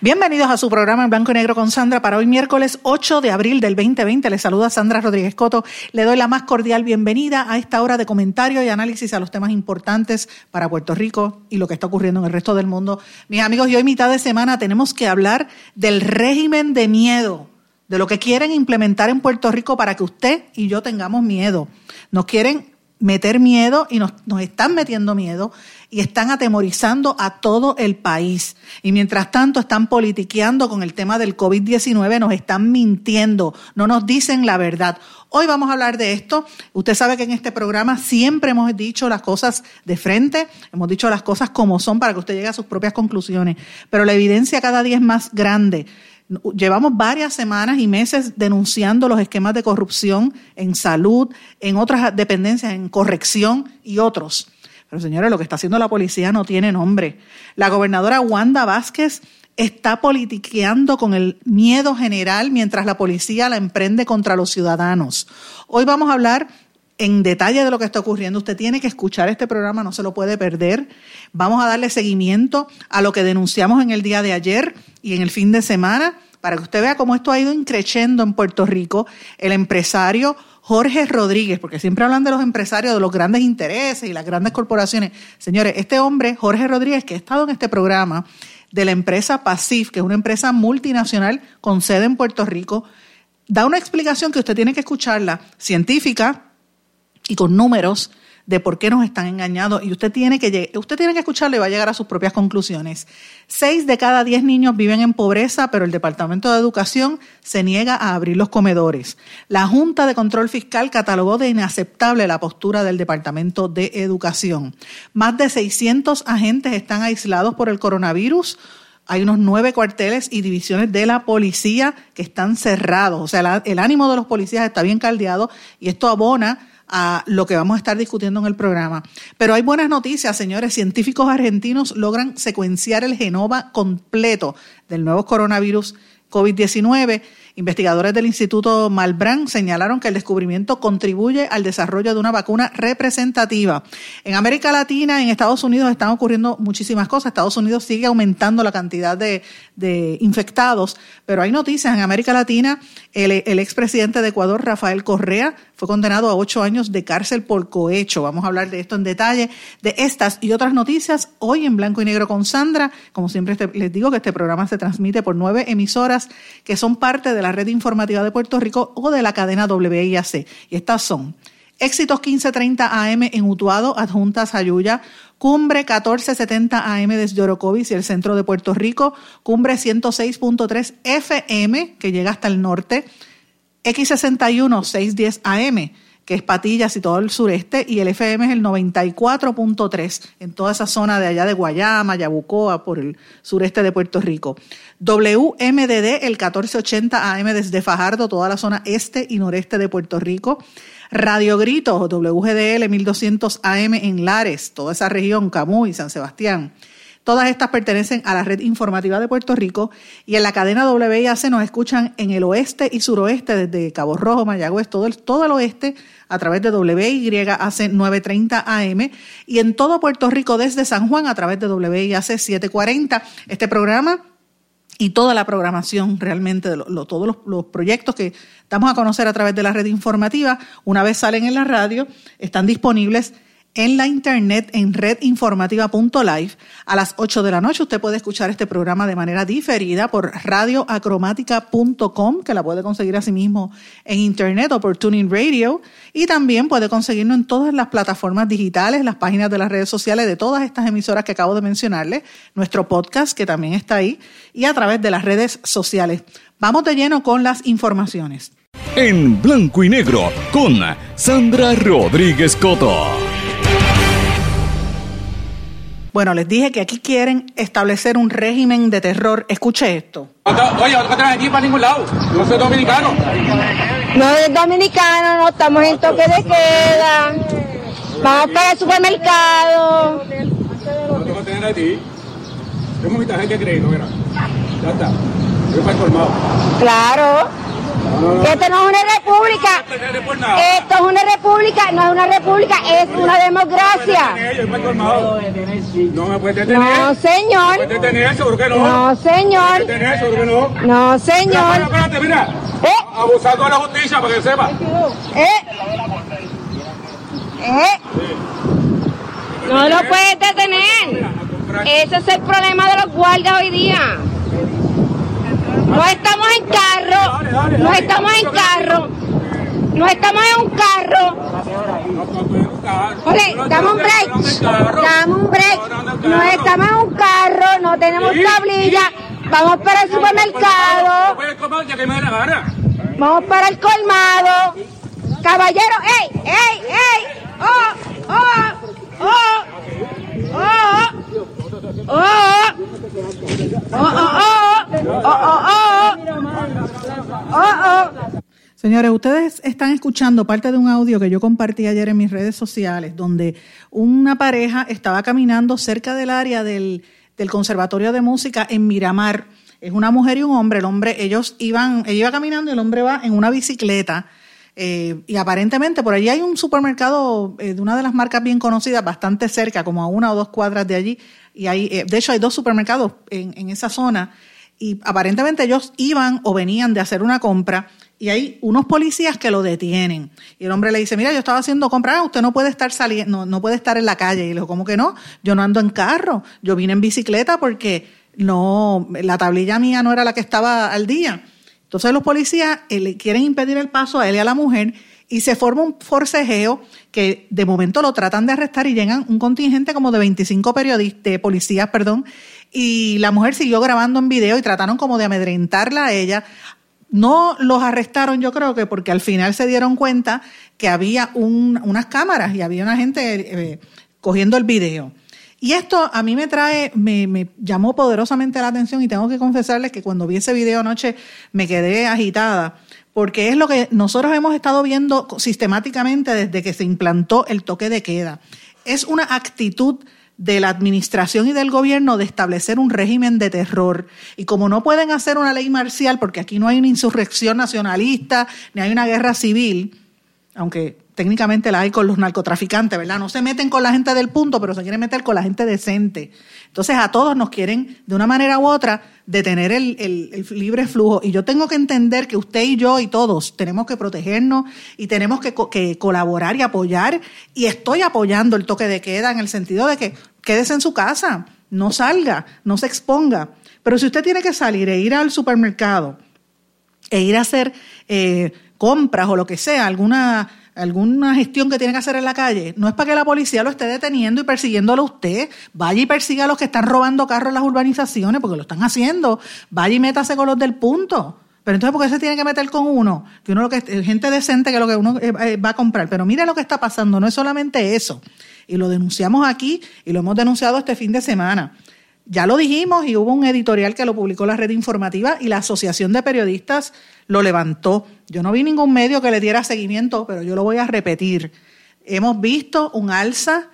Bienvenidos a su programa en Blanco y Negro con Sandra para hoy miércoles 8 de abril del 2020. Les saluda Sandra Rodríguez Coto. Le doy la más cordial bienvenida a esta hora de comentario y análisis a los temas importantes para Puerto Rico y lo que está ocurriendo en el resto del mundo. Mis amigos, y hoy mitad de semana tenemos que hablar del régimen de miedo, de lo que quieren implementar en Puerto Rico para que usted y yo tengamos miedo. Nos quieren meter miedo y nos, nos, están metiendo miedo y están atemorizando a todo el país. Y mientras tanto están politiqueando con el tema del COVID-19, nos están mintiendo, no nos dicen la verdad. Hoy vamos a hablar de esto. Usted sabe que en este programa siempre hemos dicho las cosas de frente, hemos dicho las cosas como son para que usted llegue a sus propias conclusiones, pero la evidencia cada día es más grande. Llevamos varias semanas y meses denunciando los esquemas de corrupción en salud, en otras dependencias, en corrección y otros. Pero señores, lo que está haciendo la policía no tiene nombre. La gobernadora Wanda Vázquez está politiqueando con el miedo general mientras la policía la emprende contra los ciudadanos. Hoy vamos a hablar en detalle de lo que está ocurriendo. Usted tiene que escuchar este programa, no se lo puede perder. Vamos a darle seguimiento a lo que denunciamos en el día de ayer y en el fin de semana para que usted vea cómo esto ha ido increciendo en Puerto Rico. El empresario Jorge Rodríguez, porque siempre hablan de los empresarios, de los grandes intereses y las grandes corporaciones. Señores, este hombre, Jorge Rodríguez, que ha estado en este programa de la empresa PASIF, que es una empresa multinacional con sede en Puerto Rico, da una explicación que usted tiene que escucharla, científica, y con números de por qué nos están engañando y usted tiene que usted tiene que escucharlo y va a llegar a sus propias conclusiones. Seis de cada diez niños viven en pobreza, pero el Departamento de Educación se niega a abrir los comedores. La Junta de Control Fiscal catalogó de inaceptable la postura del Departamento de Educación. Más de 600 agentes están aislados por el coronavirus. Hay unos nueve cuarteles y divisiones de la policía que están cerrados. O sea, el ánimo de los policías está bien caldeado y esto abona a lo que vamos a estar discutiendo en el programa. Pero hay buenas noticias, señores. Científicos argentinos logran secuenciar el genoma completo del nuevo coronavirus COVID-19 Investigadores del Instituto Malbrán señalaron que el descubrimiento contribuye al desarrollo de una vacuna representativa. En América Latina, en Estados Unidos, están ocurriendo muchísimas cosas. Estados Unidos sigue aumentando la cantidad de, infectados, pero hay noticias. En América Latina, el, el expresidente de Ecuador, Rafael Correa, fue condenado a ocho años de cárcel por cohecho. Vamos a hablar de esto en detalle, de estas y otras noticias hoy en blanco y negro con Sandra. Como siempre les digo que este programa se transmite por nueve emisoras que son parte de la red informativa de Puerto Rico o de la cadena WIAC. Y estas son Éxitos 1530 AM en Utuado, Adjuntas Ayuya, Cumbre 1470 AM desde Orocovis y el centro de Puerto Rico, Cumbre 106.3 FM que llega hasta el norte, X61 610 AM que es Patillas y todo el sureste, y el FM es el 94.3 en toda esa zona de allá de Guayama, Yabucoa, por el sureste de Puerto Rico. WMDD, el 1480 AM desde Fajardo, toda la zona este y noreste de Puerto Rico. Radio Grito, WGDL 1200 AM en Lares, toda esa región, Camuy, San Sebastián. Todas estas pertenecen a la red informativa de Puerto Rico y en la cadena WIAC nos escuchan en el oeste y suroeste, desde Cabo Rojo, Mayagüez, todo el, todo el oeste, a través de WIAC 930 AM y en todo Puerto Rico desde San Juan a través de WIAC 740. Este programa y toda la programación realmente de todos los, proyectos que damos a conocer a través de la red informativa, una vez salen en la radio, están disponibles en la internet en redinformativa.live. A las 8 de la noche usted puede escuchar este programa de manera diferida por radioacromática.com, que la puede conseguir asimismo en internet o por Tuning Radio. Y también puede conseguirlo en todas las plataformas digitales, las páginas de las redes sociales de todas estas emisoras que acabo de mencionarle, nuestro podcast que también está ahí, y a través de las redes sociales. Vamos de lleno con las informaciones. En blanco y negro con Sandra Rodríguez Coto. Bueno, les dije que aquí quieren establecer un régimen de terror. Escuche esto. Oye, no te aquí para ningún lado. No soy dominicano. No es dominicano, no estamos en toque de queda. Vamos para el supermercado. No tengo que tener a ti. Tengo mi tarjeta de crédito, mira. Ya está. Yo el colmado. Claro. Esto no es una república. Esto es una república, no es una república, es una democracia. No me puede detener. No, señor. No. Señor. no. Señor. Espérate, mira. ¿Eh? Abusando de la justicia, para que sepa. ¿Eh? ¿Eh? No lo puedes detener. Ese es el problema de los guardias hoy día. No estamos en carro, no estamos en carro, no estamos en un carro. Ole, dame un break, dame un break. No estamos en un carro, no tenemos tablilla. Vamos para el supermercado. Vamos para el colmado. Caballero, ¡ey, ey, ey! ¡Oh, oh, oh! ¡Oh! ¡Oh! ¡Oh, oh, Señores, ustedes están escuchando parte de un audio que yo compartí ayer en mis redes sociales, donde una pareja estaba caminando cerca del área del, Conservatorio de Música en Miramar. Es una mujer y un hombre. El hombre, ellos iban, ella iba caminando y el hombre va en una bicicleta. Eh, y aparentemente por allí hay un supermercado eh, de una de las marcas bien conocidas, bastante cerca, como a una o dos cuadras de allí. Y hay, eh, de hecho, hay dos supermercados en, esa zona y aparentemente ellos iban o venían de hacer una compra y hay unos policías que lo detienen. Y el hombre le dice, mira, yo estaba haciendo compra, ah, usted no puede estar saliendo, no, puede estar en la calle. Y le dijo, ¿cómo que no? Yo no ando en carro, yo vine en bicicleta porque no, la tablilla mía no era la que estaba al día. Entonces los policías eh, le quieren impedir el paso a él y a la mujer y se forma un forcejeo que de momento lo tratan de arrestar y llegan un contingente como de 25 periodistas, policías, perdón, y la mujer siguió grabando en video y trataron como de amedrentarla a ella. No los arrestaron, yo creo que porque al final se dieron cuenta que había unas cámaras y había una gente eh, cogiendo el video. Y esto a mí me trae, me, me, llamó poderosamente la atención y tengo que confesarles que cuando vi ese video anoche me quedé agitada, porque es lo que nosotros hemos estado viendo sistemáticamente desde que se implantó el toque de queda. Es una actitud de la administración y del gobierno de establecer un régimen de terror. Y como no pueden hacer una ley marcial, porque aquí no hay una insurrección nacionalista, ni hay una guerra civil, aunque técnicamente la hay con los narcotraficantes, ¿verdad? No se meten con la gente del punto, pero se quieren meter con la gente decente. Entonces a todos nos quieren, de una manera u otra, detener el, el, libre flujo. Y yo tengo que entender que usted y yo y todos tenemos que protegernos y tenemos que, colaborar y apoyar. Y estoy apoyando el toque de queda en el sentido de que quédese en su casa, no salga, no se exponga. Pero si usted tiene que salir e ir al supermercado e ir a hacer eh, compras o lo que sea, alguna alguna gestión que tiene que hacer en la calle, no es para que la policía lo esté deteniendo y persiguiéndolo a usted. Vaya y persiga a los que están robando carros en las urbanizaciones, porque lo están haciendo. Vaya y métase con los del punto. Pero entonces, ¿por qué se tiene que meter con uno? Que uno lo que gente decente que lo que uno eh, eh, va a comprar. Pero mire lo que está pasando, no es solamente eso. Y lo denunciamos aquí y lo hemos denunciado este fin de semana. Ya lo dijimos y hubo un editorial que lo publicó la red informativa y la Asociación de Periodistas lo levantó. Yo no vi ningún medio que le diera seguimiento, pero yo lo voy a repetir. Hemos visto un alza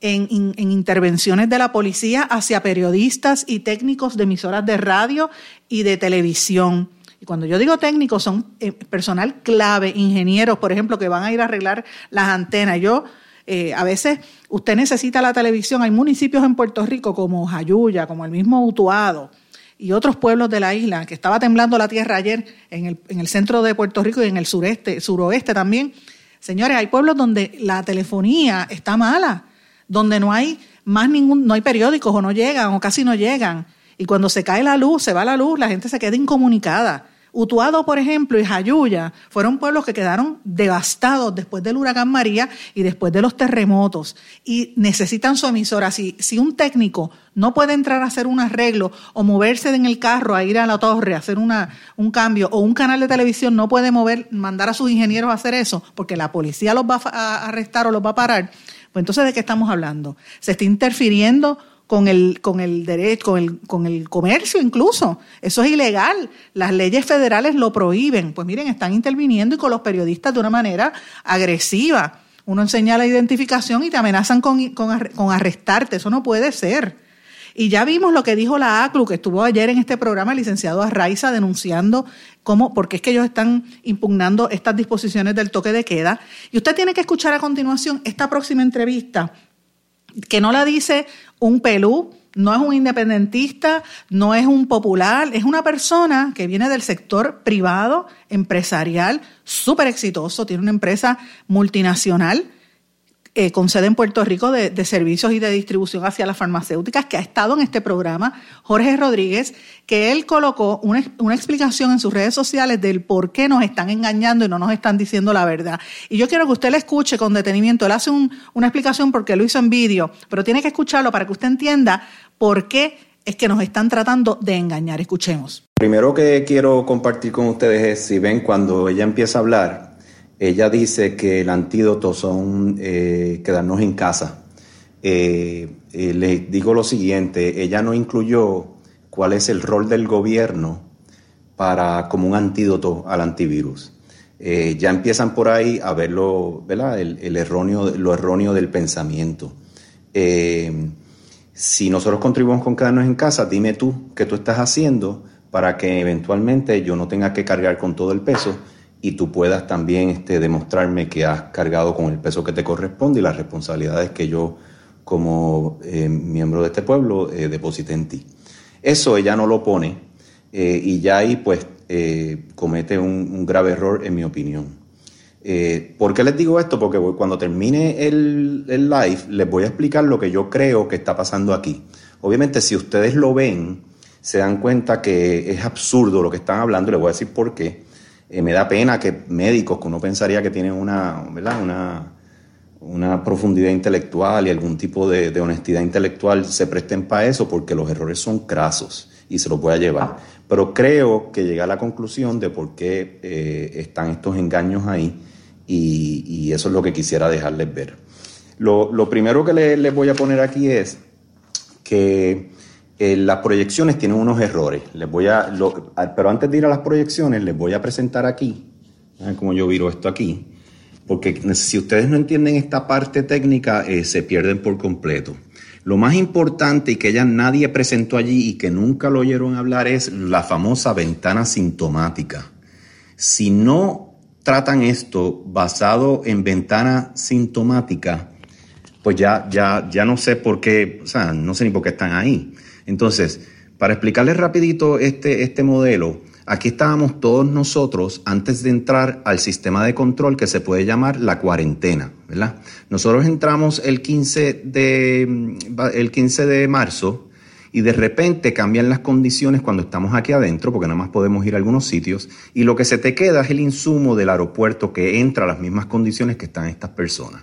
en, intervenciones de la policía hacia periodistas y técnicos de emisoras de radio y de televisión. Y cuando yo digo técnicos, son eh, personal clave, ingenieros, por ejemplo, que van a ir a arreglar las antenas. Yo eh, a veces usted necesita la televisión. Hay municipios en Puerto Rico como Jayuya, como el mismo Utuado y otros pueblos de la isla, que estaba temblando la tierra ayer en el, en el centro de Puerto Rico y en el sureste, suroeste también. Señores, hay pueblos donde la telefonía está mala, donde no hay más ningún, no hay periódicos o no llegan o casi no llegan. Y cuando se cae la luz, se va la luz, la gente se queda incomunicada. Utuado, por ejemplo, y Jayuya fueron pueblos que quedaron devastados después del huracán María y después de los terremotos y necesitan su emisora. Si, un técnico no puede entrar a hacer un arreglo o moverse en el carro a ir a la torre a hacer una, un cambio o un canal de televisión no puede mover, mandar a sus ingenieros a hacer eso porque la policía los va a arrestar o los va a parar, pues entonces ¿de qué estamos hablando? Se está interfiriendo con el, con el derecho, con el, con el comercio incluso. Eso es ilegal. Las leyes federales lo prohíben. Pues miren, están interviniendo y con los periodistas de una manera agresiva. Uno enseña la identificación y te amenazan con, con arrestarte. Eso no puede ser. Y ya vimos lo que dijo la ACLU, que estuvo ayer en este programa, el licenciado Arraiza, denunciando cómo, porque es que ellos están impugnando estas disposiciones del toque de queda. Y usted tiene que escuchar a continuación esta próxima entrevista, que no la dice un pelú, no es un independentista, no es un popular, es una persona que viene del sector privado, empresarial, súper exitoso, tiene una empresa multinacional eh, con sede en Puerto Rico de, servicios y de distribución hacia las farmacéuticas, que ha estado en este programa, Jorge Rodríguez, que él colocó una, explicación en sus redes sociales del por qué nos están engañando y no nos están diciendo la verdad. Y yo quiero que usted le escuche con detenimiento. Él hace una explicación porque lo hizo en vídeo, pero tiene que escucharlo para que usted entienda por qué es que nos están tratando de engañar. Escuchemos. Primero que quiero compartir con ustedes es, si ven, cuando ella empieza a hablar, ella dice que el antídoto son eh, quedarnos en casa. Eh, eh, le digo lo siguiente, ella no incluyó cuál es el rol del gobierno para como un antídoto al antivirus. ya empiezan por ahí a ver lo, El, erróneo, lo erróneo del pensamiento. si nosotros contribuimos con quedarnos en casa, dime tú qué tú estás haciendo para que eventualmente yo no tenga que cargar con todo el peso y tú puedas también este, demostrarme que has cargado con el peso que te corresponde y las responsabilidades que yo como eh, miembro de este pueblo eh, deposité en ti. Eso ella no lo pone eh, y ya ahí pues comete un, grave error en mi opinión. ¿Por qué les digo esto? Porque cuando termine el, el live les voy a explicar lo que yo creo que está pasando aquí. Obviamente si ustedes lo ven, se dan cuenta que es absurdo lo que están hablando les voy a decir por qué. Eh, me da pena que médicos que uno pensaría que tienen una, una, profundidad intelectual y algún tipo de, honestidad intelectual se presten para eso porque los errores son crasos y se los voy a llevar. Pero creo que llega a la conclusión de por qué eh, están estos engaños ahí y, eso es lo que quisiera dejarles ver. Lo, primero que les voy a poner aquí es que eh, las proyecciones tienen unos errores. Les voy a, pero antes de ir a las proyecciones, les voy a presentar aquí, como yo viro esto aquí, porque si ustedes no entienden esta parte técnica, eh, se pierden por completo. Lo más importante y que ya nadie presentó allí y que nunca lo oyeron hablar es la famosa ventana sintomática. Si no tratan esto basado en ventana sintomática, pues ya, ya, ya no sé por qué, o sea, no sé ni por qué están ahí. Entonces, para explicarles rapidito este, este modelo, aquí estábamos todos nosotros antes de entrar al sistema de control que se puede llamar la cuarentena, ¿verdad? Nosotros entramos el 15 de, el 15 de marzo y de repente cambian las condiciones cuando estamos aquí adentro, porque nada más podemos ir a algunos sitios, y lo que se te queda es el insumo del aeropuerto que entra a las mismas condiciones que están estas personas.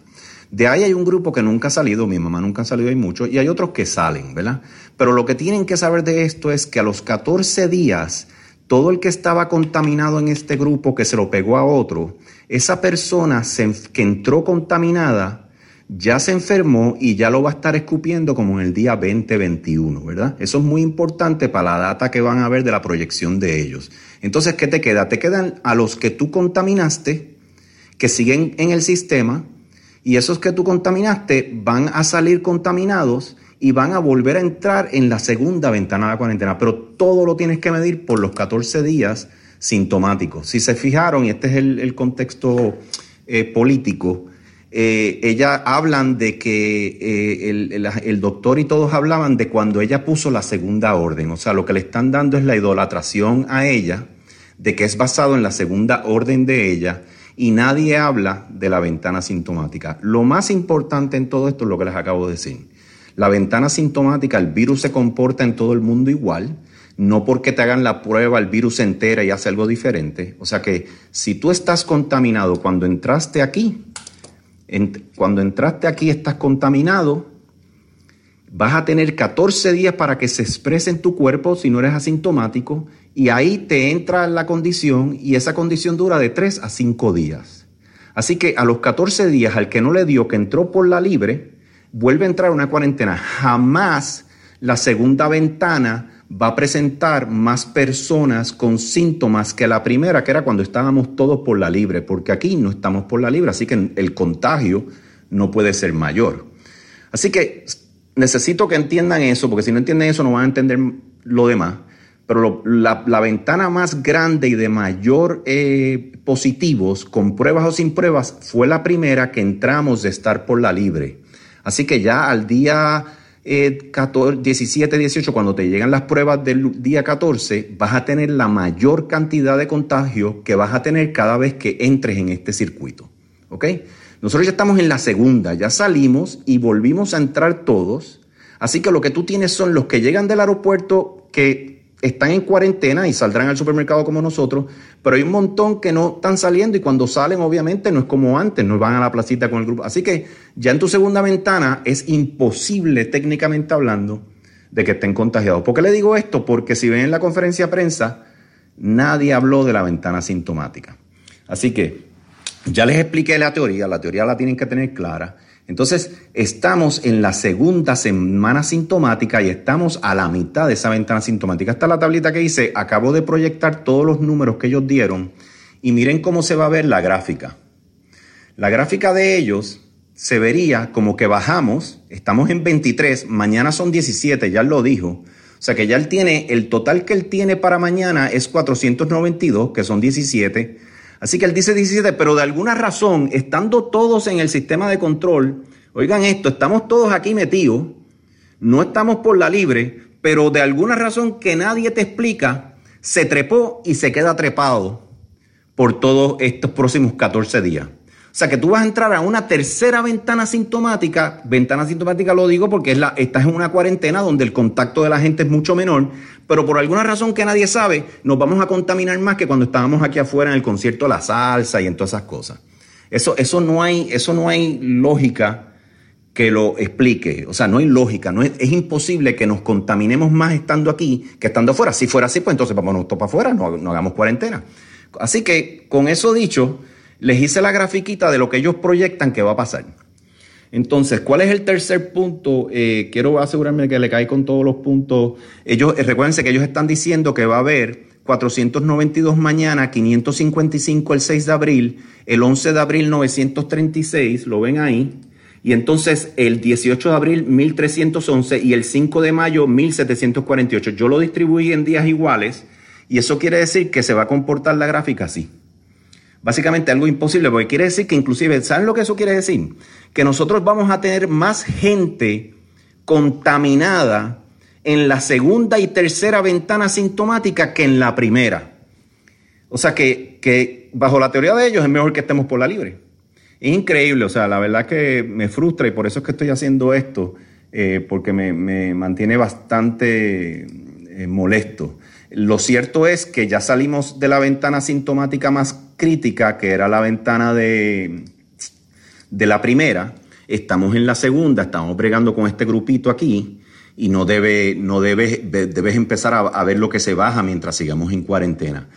De ahí hay un grupo que nunca ha salido, mi mamá nunca ha salido, hay muchos, y hay otros que salen, ¿verdad? Pero lo que tienen que saber de esto es que a los 14 días, todo el que estaba contaminado en este grupo, que se lo pegó a otro, esa persona que entró contaminada, ya se enfermó y ya lo va a estar escupiendo como en el día 2021, ¿verdad? Eso es muy importante para la data que van a ver de la proyección de ellos. Entonces, ¿qué te queda? Te quedan a los que tú contaminaste, que siguen en el sistema, y esos que tú contaminaste van a salir contaminados y van a volver a entrar en la segunda ventana de cuarentena. Pero todo lo tienes que medir por los 14 días sintomáticos. Si se fijaron, y este es el, contexto eh, político, eh, ella hablan de que eh, el, el, doctor y todos hablaban de cuando ella puso la segunda orden. O sea, lo que le están dando es la idolatración a ella, de que es basado en la segunda orden de ella y nadie habla de la ventana sintomática. Lo más importante en todo esto es lo que les acabo de decir. La ventana sintomática, el virus se comporta en todo el mundo igual, no porque te hagan la prueba el virus se entera y hace algo diferente. O sea que si tú estás contaminado cuando entraste aquí, cuando entraste aquí estás contaminado, vas a tener 14 días para que se exprese en tu cuerpo si no eres asintomático y ahí te entra la condición y esa condición dura de 3 a 5 días. Así que a los 14 días al que no le dio, que entró por la libre, vuelve a entrar una cuarentena. Jamás la segunda ventana va a presentar más personas con síntomas que la primera, que era cuando estábamos todos por la libre, porque aquí no estamos por la libre, así que el contagio no puede ser mayor. Así que necesito que entiendan eso, porque si no entienden eso no van a entender lo demás. Pero la, ventana más grande y de mayor eh, positivos, con pruebas o sin pruebas, fue la primera que entramos de estar por la libre. Así que ya al día 17, eh, 18, cuando te llegan las pruebas del día 14, vas a tener la mayor cantidad de contagio que vas a tener cada vez que entres en este circuito. ¿Ok? Nosotros ya estamos en la segunda, ya salimos y volvimos a entrar todos. Así que lo que tú tienes son los que llegan del aeropuerto que están en cuarentena y saldrán al supermercado como nosotros, pero hay un montón que no están saliendo y cuando salen obviamente no es como antes, no van a la placita con el grupo. Así que ya en tu segunda ventana es imposible técnicamente hablando de que estén contagiados. ¿Por qué le digo esto? Porque si ven en la conferencia de prensa, nadie habló de la ventana sintomática. Así que ya les expliqué la teoría, la teoría la tienen que tener clara. Entonces, estamos en la segunda semana sintomática y estamos a la mitad de esa ventana sintomática. Esta es la tablita que hice, acabo de proyectar todos los números que ellos dieron y miren cómo se va a ver la gráfica. La gráfica de ellos se vería como que bajamos, estamos en 23, mañana son 17, ya lo dijo. O sea que ya él tiene, el total que él tiene para mañana es 492, que son 17 Así que él dice 17, pero de alguna razón, estando todos en el sistema de control, oigan esto, estamos todos aquí metidos, no estamos por la libre, pero de alguna razón que nadie te explica, se trepó y se queda trepado por todos estos próximos 14 días. O sea que tú vas a entrar a una tercera ventana sintomática. Ventana sintomática lo digo porque es la, estás en una cuarentena donde el contacto de la gente es mucho menor, pero por alguna razón que nadie sabe, nos vamos a contaminar más que cuando estábamos aquí afuera en el concierto de la salsa y en todas esas cosas. Eso, eso, no, hay, eso no hay lógica que lo explique. O sea, no hay lógica. No es, es, imposible que nos contaminemos más estando aquí que estando afuera. Si fuera así, pues entonces vámonos para afuera, no, no hagamos cuarentena. Así que, con eso dicho, les hice la grafiquita de lo que ellos proyectan que va a pasar. Entonces, ¿cuál es el tercer punto? Eh, quiero asegurarme que le cae con todos los puntos. Ellos, eh, recuérdense que ellos están diciendo que va a haber 492 mañana, 555 el 6 de abril, el 11 de abril 936, lo ven ahí. Y entonces el 18 de abril 1311 y el 5 de mayo 1748. Yo lo distribuí en días iguales y eso quiere decir que se va a comportar la gráfica así básicamente algo imposible, porque quiere decir que inclusive, ¿saben lo que eso quiere decir? Que nosotros vamos a tener más gente contaminada en la segunda y tercera ventana sintomática que en la primera. O sea que, que bajo la teoría de ellos es mejor que estemos por la libre. Es increíble, o sea, la verdad que me frustra y por eso es que estoy haciendo esto, eh, porque me, mantiene bastante eh, molesto. Lo cierto es que ya salimos de la ventana sintomática más crítica, que era la ventana de, de la primera. Estamos en la segunda, estamos bregando con este grupito aquí y no, debe, no debes, debes empezar a, a, ver lo que se baja mientras sigamos en cuarentena.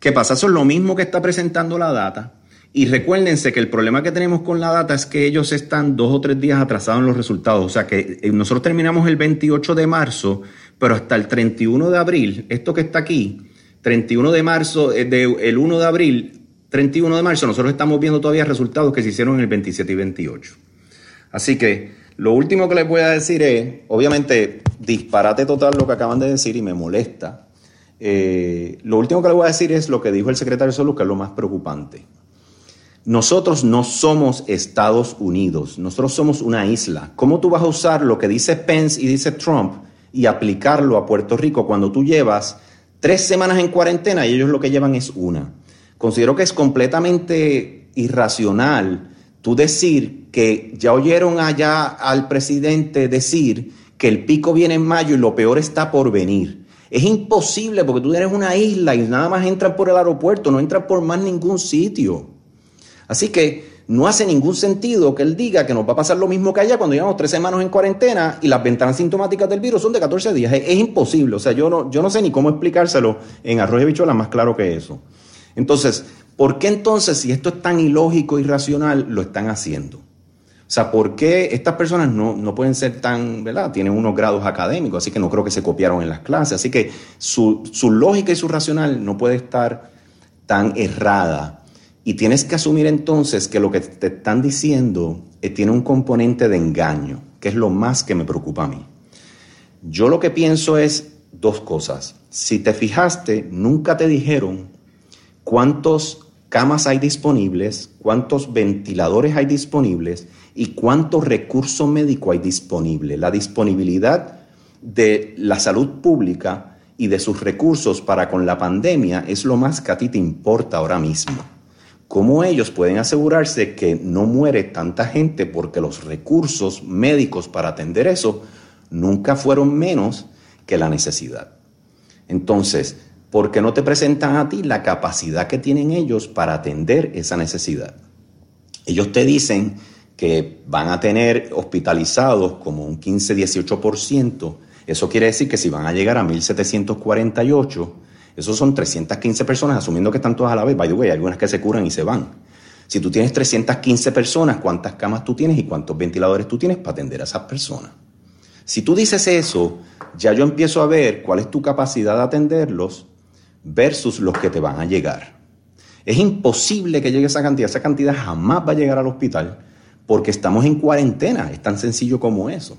¿Qué pasa? Eso es lo mismo que está presentando la data. Y recuérdense que el problema que tenemos con la data es que ellos están dos o tres días atrasados en los resultados. O sea que eh, nosotros terminamos el 28 de marzo pero hasta el 31 de abril, esto que está aquí, 31 de marzo, eh, de, el 1 de abril, 31 de marzo, nosotros estamos viendo todavía resultados que se hicieron en el 27 y 28. Así que lo último que les voy a decir es, obviamente, disparate total lo que acaban de decir y me molesta. Eh, lo último que les voy a decir es lo que dijo el secretario de Salud, que es lo más preocupante. Nosotros no somos Estados Unidos, nosotros somos una isla. ¿Cómo tú vas a usar lo que dice Pence y dice Trump y aplicarlo a Puerto Rico cuando tú llevas tres semanas en cuarentena y ellos lo que llevan es una. Considero que es completamente irracional tú decir que ya oyeron allá al presidente decir que el pico viene en mayo y lo peor está por venir. Es imposible porque tú eres una isla y nada más entran por el aeropuerto, no entran por más ningún sitio. Así que no hace ningún sentido que él diga que nos va a pasar lo mismo que allá cuando llevamos tres semanas en cuarentena y las ventanas sintomáticas del virus son de 14 días. Es, imposible. O sea, yo no, yo no sé ni cómo explicárselo en arroz y más claro que eso. Entonces, ¿por qué entonces, si esto es tan ilógico irracional, lo están haciendo? O sea, ¿por qué estas personas no, pueden ser tan, ¿verdad? Tienen unos grados académicos, así que no creo que se copiaron en las clases. Así que su, su lógica y su racional no puede estar tan errada. Y tienes que asumir entonces que lo que te están diciendo eh, tiene un componente de engaño, que es lo más que me preocupa a mí. Yo lo que pienso es dos cosas. Si te fijaste, nunca te dijeron cuántos camas hay disponibles, cuántos ventiladores hay disponibles y cuánto recurso médico hay disponible. La disponibilidad de la salud pública y de sus recursos para con la pandemia es lo más que a ti te importa ahora mismo. ¿Cómo ellos pueden asegurarse que no muere tanta gente porque los recursos médicos para atender eso nunca fueron menos que la necesidad? Entonces, ¿por qué no te presentan a ti la capacidad que tienen ellos para atender esa necesidad? Ellos te dicen que van a tener hospitalizados como un 15-18%. Eso quiere decir que si van a llegar a 1748, esos son 315 personas, asumiendo que están todas a la vez. By the way, hay algunas que se curan y se van. Si tú tienes 315 personas, ¿cuántas camas tú tienes y cuántos ventiladores tú tienes para atender a esas personas? Si tú dices eso, ya yo empiezo a ver cuál es tu capacidad de atenderlos versus los que te van a llegar. Es imposible que llegue esa cantidad. Esa cantidad jamás va a llegar al hospital porque estamos en cuarentena. Es tan sencillo como eso.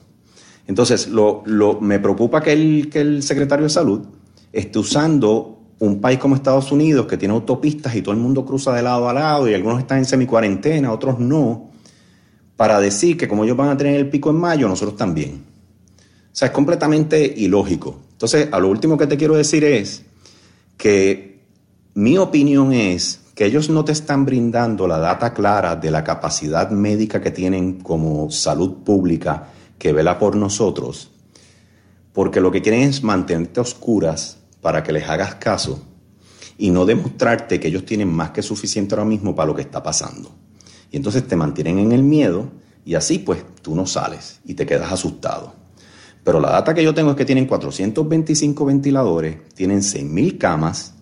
Entonces, lo, me preocupa que el, que el secretario de salud esté usando un país como Estados Unidos que tiene autopistas y todo el mundo cruza de lado a lado y algunos están en semi-cuarentena, otros no, para decir que como ellos van a tener el pico en mayo, nosotros también. O sea, es completamente ilógico. Entonces, a lo último que te quiero decir es que mi opinión es que ellos no te están brindando la data clara de la capacidad médica que tienen como salud pública que vela por nosotros, porque lo que quieren es mantenerte oscuras para que les hagas caso y no demostrarte que ellos tienen más que suficiente ahora mismo para lo que está pasando. Y entonces te mantienen en el miedo y así pues tú no sales y te quedas asustado. Pero la data que yo tengo es que tienen 425 ventiladores, tienen 6.000 camas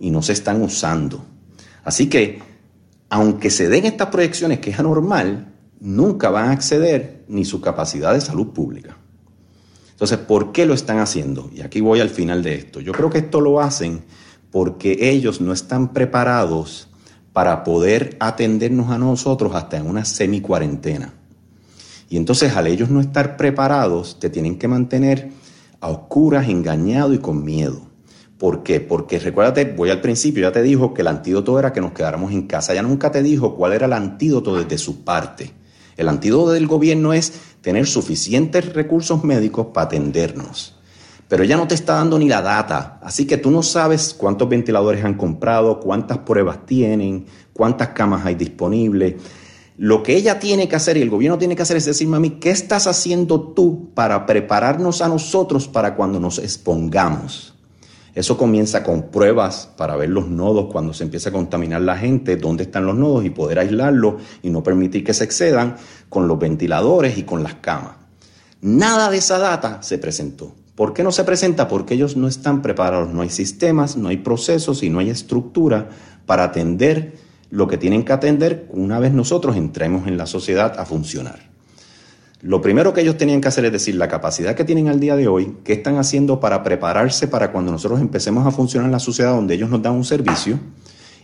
y no se están usando. Así que, aunque se den estas proyecciones que es anormal, nunca van a acceder ni su capacidad de salud pública. Entonces, ¿por qué lo están haciendo? Y aquí voy al final de esto. Yo creo que esto lo hacen porque ellos no están preparados para poder atendernos a nosotros hasta en una semi-cuarentena. Y entonces al ellos no estar preparados, te tienen que mantener a oscuras, engañado y con miedo. ¿Por qué? Porque recuérdate, voy al principio, ya te dijo que el antídoto era que nos quedáramos en casa. Ya nunca te dijo cuál era el antídoto desde su parte. El antídoto del gobierno es tener suficientes recursos médicos para atendernos. Pero ella no te está dando ni la data, así que tú no sabes cuántos ventiladores han comprado, cuántas pruebas tienen, cuántas camas hay disponibles. Lo que ella tiene que hacer y el gobierno tiene que hacer es decirme a mí, ¿qué estás haciendo tú para prepararnos a nosotros para cuando nos expongamos? Eso comienza con pruebas para ver los nodos cuando se empieza a contaminar la gente, dónde están los nodos y poder aislarlos y no permitir que se excedan con los ventiladores y con las camas. Nada de esa data se presentó. ¿Por qué no se presenta? Porque ellos no están preparados, no hay sistemas, no hay procesos y no hay estructura para atender lo que tienen que atender una vez nosotros entremos en la sociedad a funcionar. Lo primero que ellos tenían que hacer es decir la capacidad que tienen al día de hoy, qué están haciendo para prepararse para cuando nosotros empecemos a funcionar en la sociedad donde ellos nos dan un servicio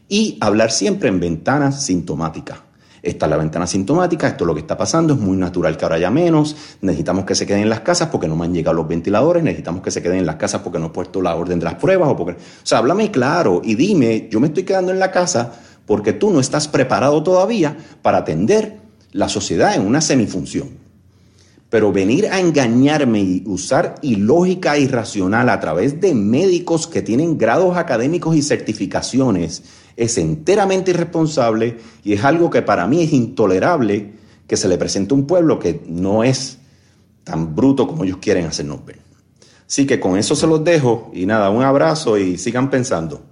y hablar siempre en ventanas sintomáticas. Esta es la ventana sintomática, esto es lo que está pasando, es muy natural que ahora haya menos, necesitamos que se queden en las casas porque no me han llegado los ventiladores, necesitamos que se queden en las casas porque no he puesto la orden de las pruebas o porque... O sea, háblame claro y dime, yo me estoy quedando en la casa porque tú no estás preparado todavía para atender la sociedad en una semifunción. Pero venir a engañarme y usar ilógica e irracional a través de médicos que tienen grados académicos y certificaciones es enteramente irresponsable y es algo que para mí es intolerable que se le presente a un pueblo que no es tan bruto como ellos quieren hacernos ver. Así que con eso se los dejo y nada, un abrazo y sigan pensando.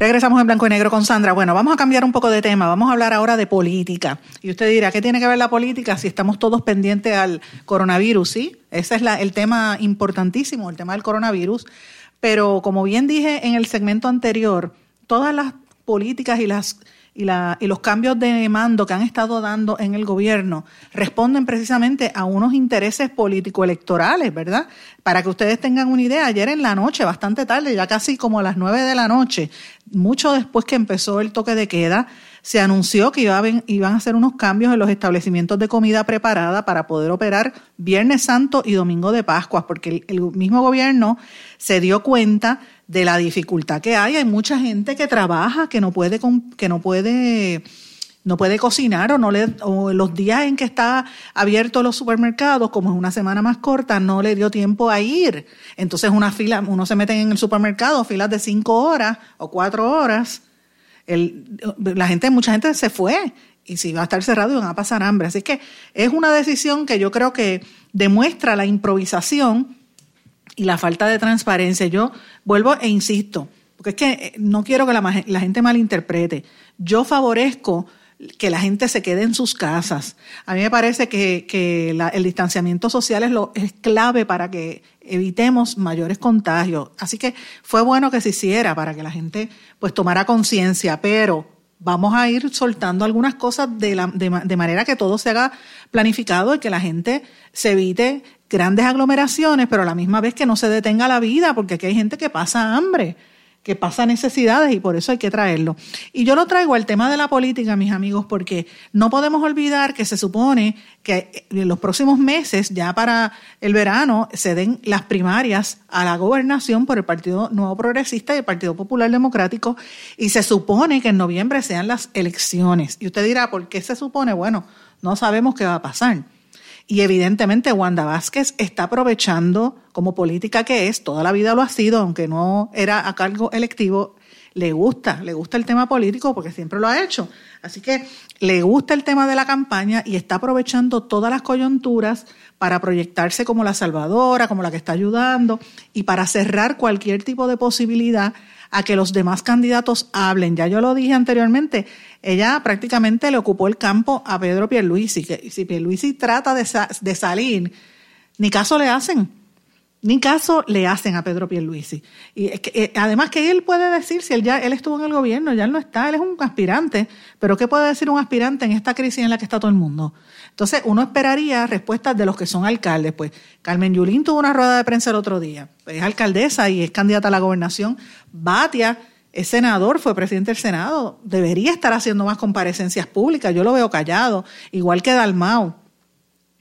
Regresamos en blanco y negro con Sandra. Bueno, vamos a cambiar un poco de tema. Vamos a hablar ahora de política. Y usted dirá, ¿qué tiene que ver la política si estamos todos pendientes al coronavirus? Sí, ese es el tema importantísimo, el tema del coronavirus. Pero como bien dije en el segmento anterior, todas las políticas y las y, la, y, los cambios de mando que han estado dando en el gobierno responden precisamente a unos intereses político-electorales, ¿verdad? Para que ustedes tengan una idea, ayer en la noche, bastante tarde, ya casi como a las nueve de la noche, mucho después que empezó el toque de queda, se anunció que iban, iban a hacer unos cambios en los establecimientos de comida preparada para poder operar Viernes Santo y Domingo de Pascua, porque el mismo gobierno se dio cuenta de la dificultad que hay. Hay mucha gente que trabaja, que no puede, que no puede, no puede cocinar o no le, o los días en que está abierto los supermercados, como es una semana más corta, no le dio tiempo a ir. Entonces una fila, uno se mete en el supermercado, filas de cinco horas o cuatro horas. La gente, mucha gente se fue y si va a estar cerrado van a pasar hambre. Así que es una decisión que yo creo que demuestra la improvisación y la falta de transparencia. Yo vuelvo e insisto, porque es que eh, no quiero que la, la gente malinterprete. Yo favorezco que la gente se quede en sus casas. A mí me parece que, que el distanciamiento social es, lo, clave para que evitemos mayores contagios. Así que fue bueno que se hiciera para que la gente pues tomara conciencia, pero vamos a ir soltando algunas cosas de, la, de, manera que todo se haga planificado y que la gente se evite grandes aglomeraciones, pero a la misma vez que no se detenga la vida, porque aquí hay gente que pasa hambre, que pasa necesidades y por eso hay que traerlo. Y yo lo traigo al tema de la política, mis amigos, porque no podemos olvidar que se supone que en los próximos meses, ya para el verano, se den las primarias a la gobernación por el Partido Nuevo Progresista y el Partido Popular Democrático, y se supone que en noviembre sean las elecciones. Y usted dirá, ¿por qué se supone? Bueno, no sabemos qué va a pasar. Y evidentemente Wanda Vázquez está aprovechando como política que es, toda la vida lo ha sido, aunque no era a cargo electivo, le gusta, le gusta el tema político porque siempre lo ha hecho. Así que le gusta el tema de la campaña y está aprovechando todas las coyunturas para proyectarse como la salvadora, como la que está ayudando y para cerrar cualquier tipo de posibilidad a que los demás candidatos hablen. Ya yo lo dije anteriormente, ella prácticamente le ocupó el campo a Pedro Pierluisi, que si Pierluisi trata de, de salir, ni caso le hacen ni caso le hacen a Pedro Pierluisi. Y eh, además que él puede decir, si él ya él estuvo en el gobierno, ya él no está, él es un aspirante, pero ¿qué puede decir un aspirante en esta crisis en la que está todo el mundo? Entonces, uno esperaría respuestas de los que son alcaldes. Pues Carmen Yulín tuvo una rueda de prensa el otro día, es alcaldesa y es candidata a la gobernación. Batia es senador, fue presidente del Senado, debería estar haciendo más comparecencias públicas, yo lo veo callado, igual que Dalmau.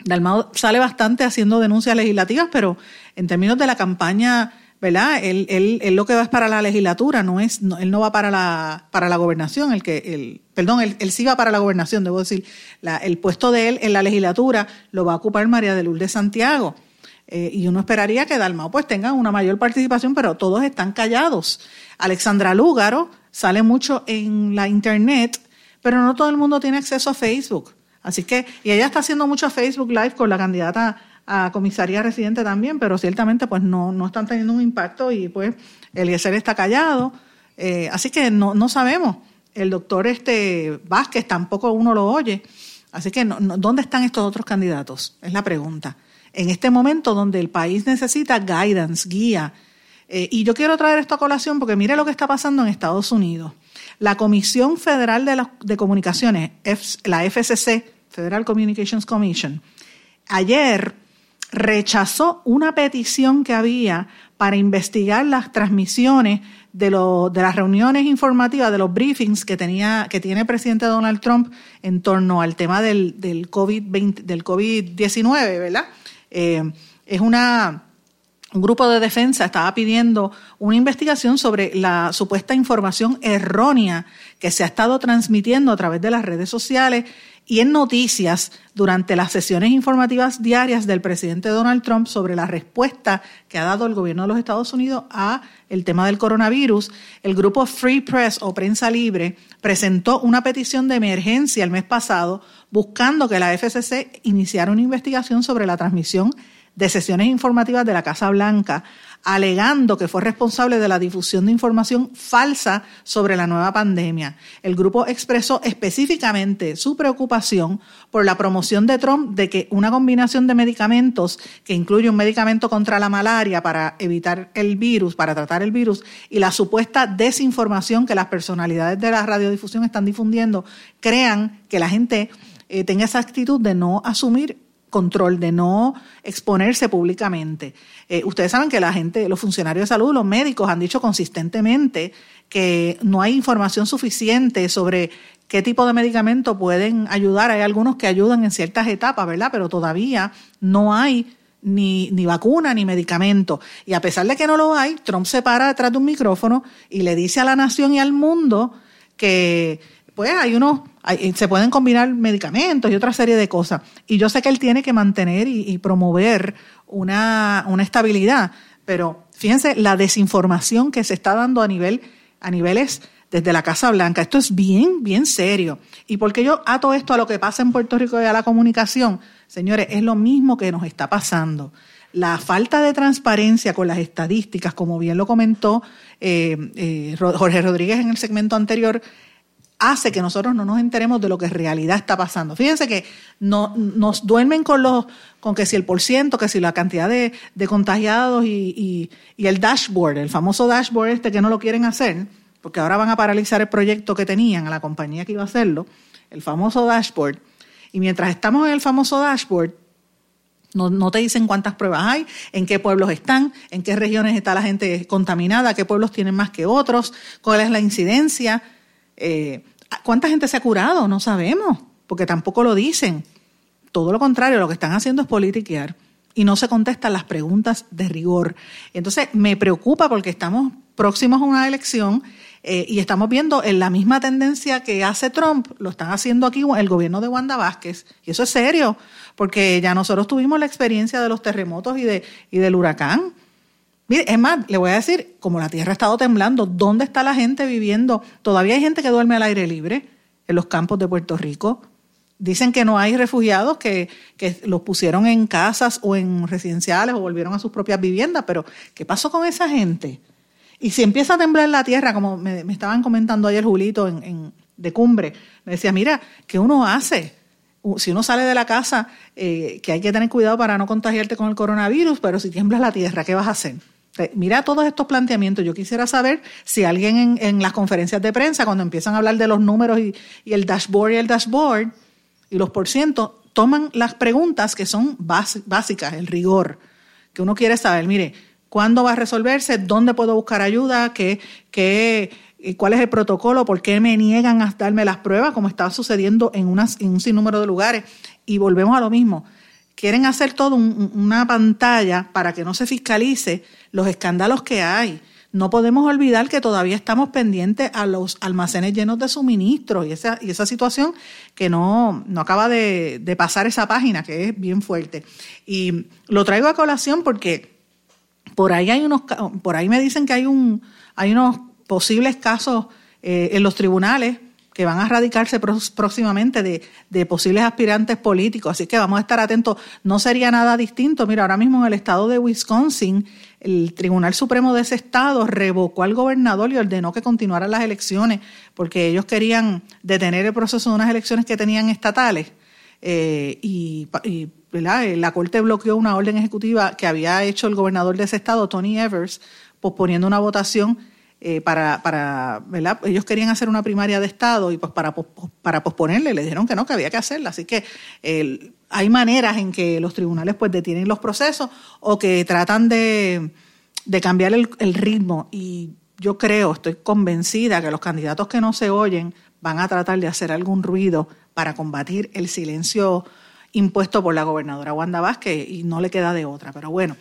Dalmau sale bastante haciendo denuncias legislativas, pero en términos de la campaña, ¿verdad? Él, él, él lo que va es para la legislatura, no es, él no va para la, para la gobernación, el que, el, perdón, él, él sí va para la gobernación, debo decir, la, el puesto de él en la legislatura lo va a ocupar María de Lourdes Santiago. Eh, y uno esperaría que Dalmau pues tenga una mayor participación, pero todos están callados. Alexandra Lúgaro sale mucho en la internet, pero no todo el mundo tiene acceso a Facebook. Así que, y ella está haciendo mucho Facebook Live con la candidata a comisaría residente también, pero ciertamente pues no, no están teniendo un impacto y pues Eliezer está callado. Eh, así que no, no sabemos. El doctor este Vázquez tampoco uno lo oye. Así que, ¿dónde están estos otros candidatos? Es la pregunta. En este momento donde el país necesita guidance, guía. Eh, y yo quiero traer esto a colación porque mire lo que está pasando en Estados Unidos. La Comisión Federal de, de Comunicaciones, la FCC, Federal Communications Commission, ayer rechazó una petición que había para investigar las transmisiones de, de las reuniones informativas, de los briefings que, tenía, que tiene el presidente Donald Trump en torno al tema del, del COVID-19, del COVID ¿verdad? Eh, es una un grupo de defensa estaba pidiendo una investigación sobre la supuesta información errónea que se ha estado transmitiendo a través de las redes sociales y en noticias durante las sesiones informativas diarias del presidente Donald Trump sobre la respuesta que ha dado el gobierno de los Estados Unidos a el tema del coronavirus, el grupo Free Press o Prensa Libre presentó una petición de emergencia el mes pasado buscando que la FCC iniciara una investigación sobre la transmisión de sesiones informativas de la Casa Blanca alegando que fue responsable de la difusión de información falsa sobre la nueva pandemia. El grupo expresó específicamente su preocupación por la promoción de Trump de que una combinación de medicamentos, que incluye un medicamento contra la malaria para evitar el virus, para tratar el virus, y la supuesta desinformación que las personalidades de la radiodifusión están difundiendo, crean que la gente eh, tenga esa actitud de no asumir control, de no exponerse públicamente. Eh, ustedes saben que la gente, los funcionarios de salud, los médicos han dicho consistentemente que no hay información suficiente sobre qué tipo de medicamento pueden ayudar. Hay algunos que ayudan en ciertas etapas, ¿verdad? Pero todavía no hay ni, ni vacuna ni medicamento. Y a pesar de que no lo hay, Trump se para detrás de un micrófono y le dice a la nación y al mundo que pues hay unos, se pueden combinar medicamentos y otra serie de cosas. Y yo sé que él tiene que mantener y, promover una, una, estabilidad, pero fíjense la desinformación que se está dando a nivel, a niveles desde la Casa Blanca. Esto es bien, bien serio. ¿Y por qué yo ato esto a lo que pasa en Puerto Rico y a la comunicación? Señores, es lo mismo que nos está pasando. La falta de transparencia con las estadísticas, como bien lo comentó eh, eh, Jorge Rodríguez en el segmento anterior, hace que nosotros no nos enteremos de lo que en realidad está pasando. Fíjense que no, nos duermen con los con que si el por ciento, que si la cantidad de, contagiados y, el dashboard, el famoso dashboard este que no lo quieren hacer, porque ahora van a paralizar el proyecto que tenían a la compañía que iba a hacerlo, el famoso dashboard. Y mientras estamos en el famoso dashboard, no, no, te dicen cuántas pruebas hay, en qué pueblos están, en qué regiones está la gente contaminada, qué pueblos tienen más que otros, cuál es la incidencia. Eh, ¿Cuánta gente se ha curado? No sabemos, porque tampoco lo dicen. Todo lo contrario, lo que están haciendo es politiquear y no se contestan las preguntas de rigor. Entonces, me preocupa porque estamos próximos a una elección eh, y estamos viendo en la misma tendencia que hace Trump, lo están haciendo aquí el gobierno de Wanda Vázquez. Y eso es serio, porque ya nosotros tuvimos la experiencia de los terremotos y, de, y del huracán. Mire, es más, le voy a decir, como la tierra ha estado temblando, ¿dónde está la gente viviendo? Todavía hay gente que duerme al aire libre en los campos de Puerto Rico. Dicen que no hay refugiados que, los pusieron en casas o en residenciales o volvieron a sus propias viviendas, pero ¿qué pasó con esa gente? Y si empieza a temblar la tierra, como me, estaban comentando ayer Julito en, de cumbre, me decía, mira, ¿qué uno hace? Si uno sale de la casa, eh, que hay que tener cuidado para no contagiarte con el coronavirus, pero si tiembla la tierra, ¿qué vas a hacer? Mira todos estos planteamientos. Yo quisiera saber si alguien en, las conferencias de prensa, cuando empiezan a hablar de los números y, el dashboard y el dashboard y los porcientos, toman las preguntas que son básicas, el rigor, que uno quiere saber. Mire, ¿cuándo va a resolverse? ¿Dónde puedo buscar ayuda? ¿Qué, qué, ¿Cuál es el protocolo? ¿Por qué me niegan a darme las pruebas? Como está sucediendo en, unas, en un sinnúmero de lugares. Y volvemos a lo mismo quieren hacer todo una pantalla para que no se fiscalice los escándalos que hay. No podemos olvidar que todavía estamos pendientes a los almacenes llenos de suministros y esa, y esa situación que no, no acaba de, de pasar esa página, que es bien fuerte. Y lo traigo a colación porque por ahí hay unos, por ahí me dicen que hay un, hay unos posibles casos eh, en los tribunales que van a radicarse próximamente de, posibles aspirantes políticos. Así que vamos a estar atentos. No sería nada distinto. Mira, ahora mismo en el estado de Wisconsin, el Tribunal Supremo de ese estado revocó al gobernador y ordenó que continuaran las elecciones porque ellos querían detener el proceso de unas elecciones que tenían estatales. Eh, y, la Corte bloqueó una orden ejecutiva que había hecho el gobernador de ese estado, Tony Evers, posponiendo una votación eh, para, para ¿verdad? Ellos querían hacer una primaria de Estado y pues para, para posponerle le dijeron que no, que había que hacerla. Así que hay maneras en que los tribunales pues detienen los procesos o que tratan de, de cambiar el, el ritmo. Y yo creo, estoy convencida que los candidatos que no se oyen van a tratar de hacer algún ruido para combatir el silencio impuesto por la gobernadora Wanda Vázquez y no le queda de otra. Pero bueno,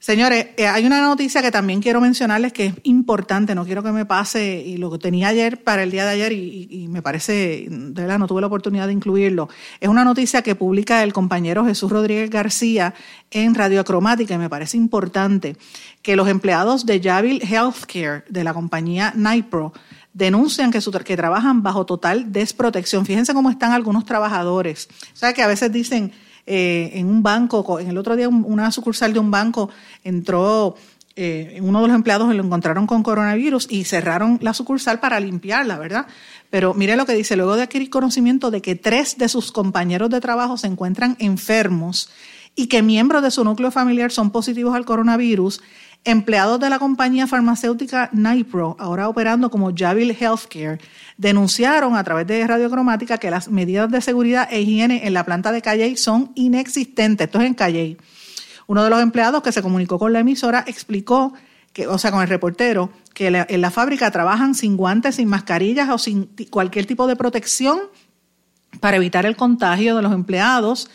Señores, eh, hay una noticia que también quiero mencionarles que es importante, no quiero que me pase, y lo que tenía ayer para el día de ayer, y, me parece, de verdad, no tuve la oportunidad de incluirlo. Es una noticia que publica el compañero Jesús Rodríguez García en Radio Acromática, y me parece importante que los empleados de Yavil Healthcare, de la compañía Nipro, denuncian que, que trabajan bajo total desprotección. Fíjense cómo están algunos trabajadores. O sea, que a veces dicen eh, en un banco, en el otro día una sucursal de un banco entró, eh, uno de los empleados lo encontraron con coronavirus y cerraron la sucursal para limpiarla, ¿verdad? Pero mire lo que dice, luego de adquirir conocimiento de que tres de sus compañeros de trabajo se encuentran enfermos y que miembros de su núcleo familiar son positivos al coronavirus, Empleados de la compañía farmacéutica Nipro, ahora operando como Javil Healthcare, denunciaron a través de radiocromática que las medidas de seguridad e higiene en la planta de Calley son inexistentes. Esto es en Calley. Uno de los empleados que se comunicó con la emisora explicó que, o sea, con el reportero, que en la fábrica trabajan sin guantes, sin mascarillas o sin cualquier tipo de protección para evitar el contagio de los empleados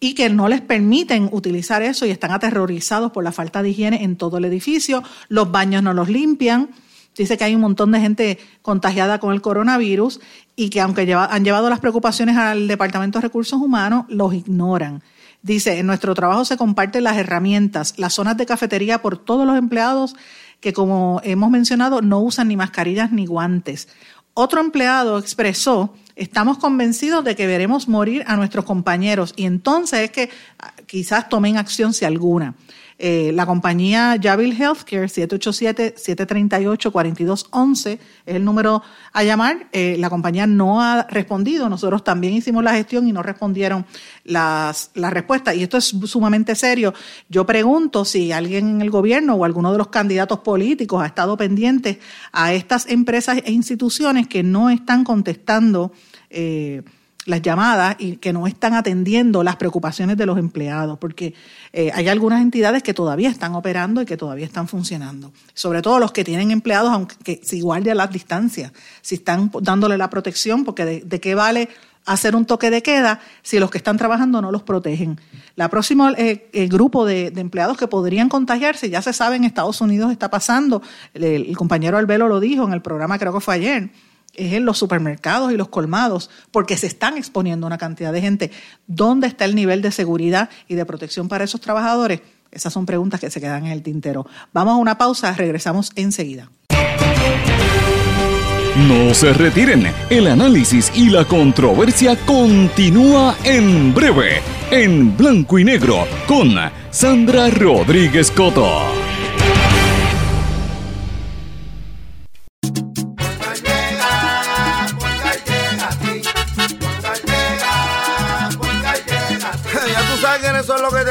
y que no les permiten utilizar eso y están aterrorizados por la falta de higiene en todo el edificio. Los baños no los limpian. Dice que hay un montón de gente contagiada con el coronavirus y que aunque han llevado las preocupaciones al Departamento de Recursos Humanos, los ignoran. Dice, en nuestro trabajo se comparten las herramientas, las zonas de cafetería por todos los empleados que, como hemos mencionado, no usan ni mascarillas ni guantes. Otro empleado expresó estamos convencidos de que veremos morir a nuestros compañeros y entonces es que ah, quizás tomen acción si alguna. Eh, la compañía Javil Healthcare, 787-738-4211, es el número a llamar. Eh, la compañía no ha respondido. Nosotros también hicimos la gestión y no respondieron las, las respuestas. Y esto es sumamente serio. Yo pregunto si alguien en el gobierno o alguno de los candidatos políticos ha estado pendiente a estas empresas e instituciones que no están contestando. Eh, las llamadas y que no están atendiendo las preocupaciones de los empleados, porque eh, hay algunas entidades que todavía están operando y que todavía están funcionando. Sobre todo los que tienen empleados, aunque si guardia las distancias, si están dándole la protección, porque de, qué vale hacer un toque de queda si los que están trabajando no los protegen. La próxima eh, el grupo de, empleados que podrían contagiarse, ya se sabe en Estados Unidos está pasando, el compañero Albelo lo dijo en el programa, creo que fue ayer, es en los supermercados y los colmados, porque se están exponiendo una cantidad de gente. ¿Dónde está el nivel de seguridad y de protección para esos trabajadores? Esas son preguntas que se quedan en el tintero. Vamos a una pausa, regresamos enseguida. No se retiren, el análisis y la controversia continúa en breve, en blanco y negro, con Sandra Rodríguez Coto.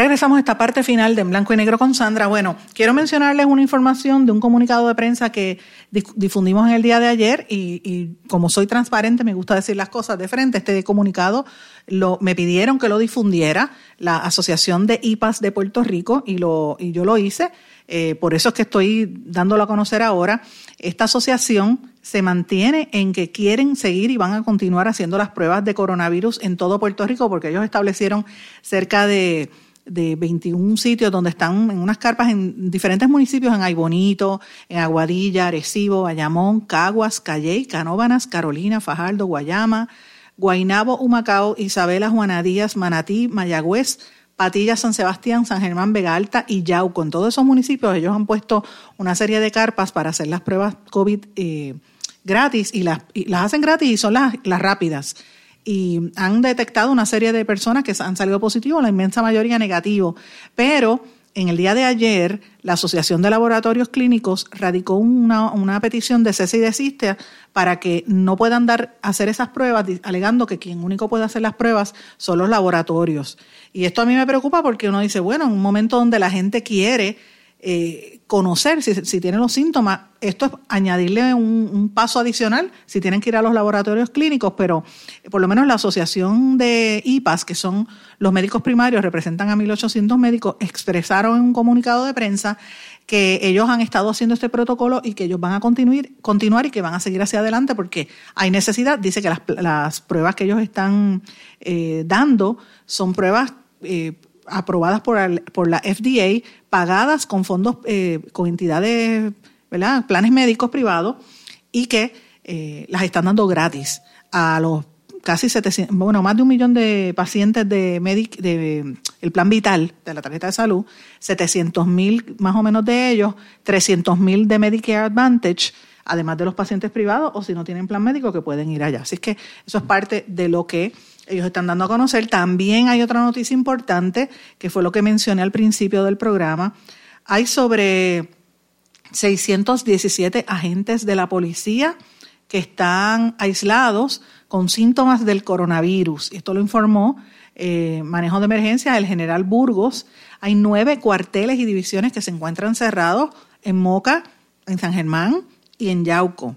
Regresamos a esta parte final de En Blanco y Negro con Sandra. Bueno, quiero mencionarles una información de un comunicado de prensa que difundimos en el día de ayer y, como soy transparente, me gusta decir las cosas de frente. Este comunicado lo, me pidieron que lo difundiera la Asociación de IPAS de Puerto Rico y, yo lo hice. Eh, por eso es que estoy dándolo a conocer ahora. Esta asociación se mantiene en que quieren seguir y van a continuar haciendo las pruebas de coronavirus en todo Puerto Rico porque ellos establecieron cerca de de 21 sitios donde están en unas carpas en diferentes municipios, en Aybonito, en Aguadilla, Arecibo, Bayamón, Caguas, Calley, Canóbanas, Carolina, Fajardo, Guayama, Guainabo, Humacao, Isabela, Juana Díaz, Manatí, Mayagüez, Patilla, San Sebastián, San Germán, Vega Alta y Yauco. En todos esos municipios ellos han puesto una serie de carpas para hacer las pruebas COVID eh, gratis y las, las hacen gratis y son las, las rápidas y han detectado una serie de personas que han salido positivos, la inmensa mayoría negativo. Pero en el día de ayer, la Asociación de Laboratorios Clínicos radicó una, petición de cese y desiste para que no puedan dar hacer esas pruebas, alegando que quien único puede hacer las pruebas son los laboratorios. Y esto a mí me preocupa porque uno dice, bueno, en un momento donde la gente quiere eh, conocer si, si, tienen los síntomas. Esto es añadirle un, paso adicional si tienen que ir a los laboratorios clínicos, pero por lo menos la Asociación de IPAS, que son los médicos primarios, representan a 1.800 médicos, expresaron en un comunicado de prensa que ellos han estado haciendo este protocolo y que ellos van a continuar, continuar y que van a seguir hacia adelante porque hay necesidad. Dice que las, pruebas que ellos están eh, dando son pruebas eh, aprobadas por, por la FDA, pagadas con fondos, eh, con entidades, ¿verdad? planes médicos privados, y que eh, las están dando gratis a los casi 700, bueno, más de un millón de pacientes de, Medic, de el plan vital de la tarjeta de salud, 700 mil más o menos de ellos, 300 mil de Medicare Advantage, además de los pacientes privados o si no tienen plan médico que pueden ir allá. Así es que eso es parte de lo que ellos están dando a conocer. También hay otra noticia importante, que fue lo que mencioné al principio del programa. Hay sobre 617 agentes de la policía que están aislados con síntomas del coronavirus. Esto lo informó eh, Manejo de Emergencia el general Burgos. Hay nueve cuarteles y divisiones que se encuentran cerrados en Moca, en San Germán y en Yauco.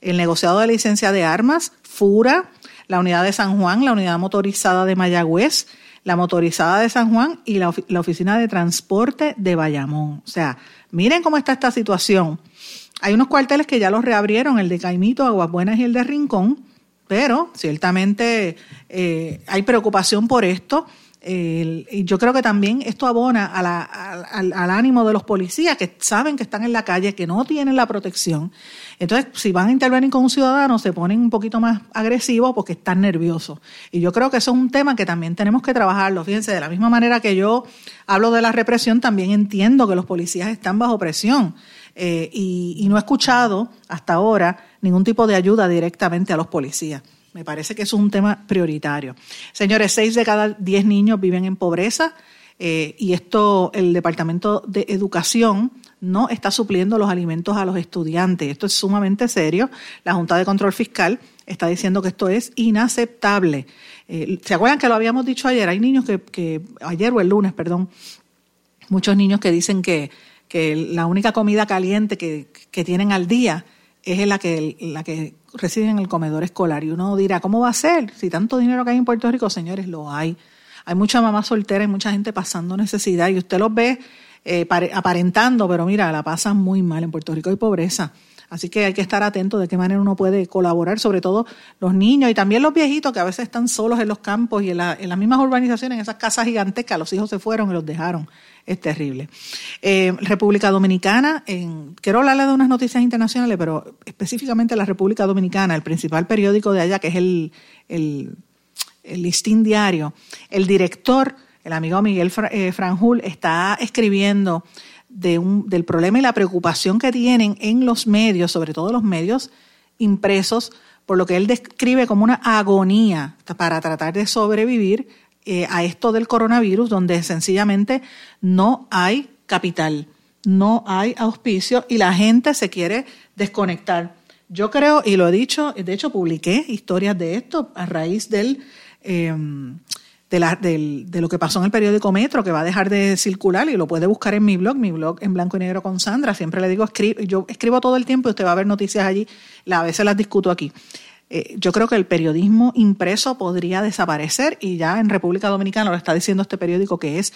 El negociado de licencia de armas, FURA, la unidad de San Juan, la unidad motorizada de Mayagüez, la motorizada de San Juan y la, oficina de transporte de Bayamón. O sea, miren cómo está esta situación. Hay unos cuarteles que ya los reabrieron, el de Caimito, Aguas Buenas y el de Rincón, pero ciertamente eh, hay preocupación por esto y yo creo que también esto abona al, ánimo de los policías que saben que están en la calle, que no tienen la protección. Entonces, si van a intervenir con un ciudadano, se ponen un poquito más agresivos porque están nerviosos. Y yo creo que eso es un tema que también tenemos que trabajarlo. Fíjense, de la misma manera que yo hablo de la represión, también entiendo que los policías están bajo presión. Eh, y no he escuchado hasta ahora ningún tipo de ayuda directamente a los policías. Me parece que es un tema prioritario. Señores, seis de cada diez niños viven en pobreza eh, y esto, el Departamento de Educación no está supliendo los alimentos a los estudiantes. Esto es sumamente serio. La Junta de Control Fiscal está diciendo que esto es inaceptable. Eh, ¿Se acuerdan que lo habíamos dicho ayer? Hay niños que, ayer o el lunes, perdón, muchos niños que dicen que, que la única comida caliente que, que tienen al día es la que, la que residen en el comedor escolar. Y uno dirá, ¿cómo va a ser? Si tanto dinero que hay en Puerto Rico, señores, lo hay. Hay mucha mamá soltera y mucha gente pasando necesidad y usted los ve eh, aparentando, pero mira, la pasan muy mal. En Puerto Rico hay pobreza. Así que hay que estar atento de qué manera uno puede colaborar, sobre todo los niños y también los viejitos que a veces están solos en los campos y en, la, en las mismas urbanizaciones, en esas casas gigantescas, los hijos se fueron y los dejaron. Es terrible. Eh, República Dominicana, en, quiero hablarle de unas noticias internacionales, pero específicamente la República Dominicana, el principal periódico de allá, que es el, el, el Listín Diario, el director, el amigo Miguel eh, Franjul, está escribiendo del problema y la preocupación que tienen en los medios, sobre todo los medios impresos, por lo que él describe como una agonía para tratar de sobrevivir eh, a esto del coronavirus, donde sencillamente no hay capital, no hay auspicio y la gente se quiere desconectar. Yo creo, y lo he dicho, de hecho publiqué historias de esto a raíz del, em, de, de, lo que pasó en el periódico Metro, que va a dejar de circular y lo puede buscar en mi blog, mi blog en blanco y negro con Sandra. Siempre le digo, yo escribo todo el tiempo y usted va a ver noticias allí, a veces las discuto aquí. Eh, yo creo que el periodismo impreso podría desaparecer y ya en República Dominicana lo está diciendo este periódico que es,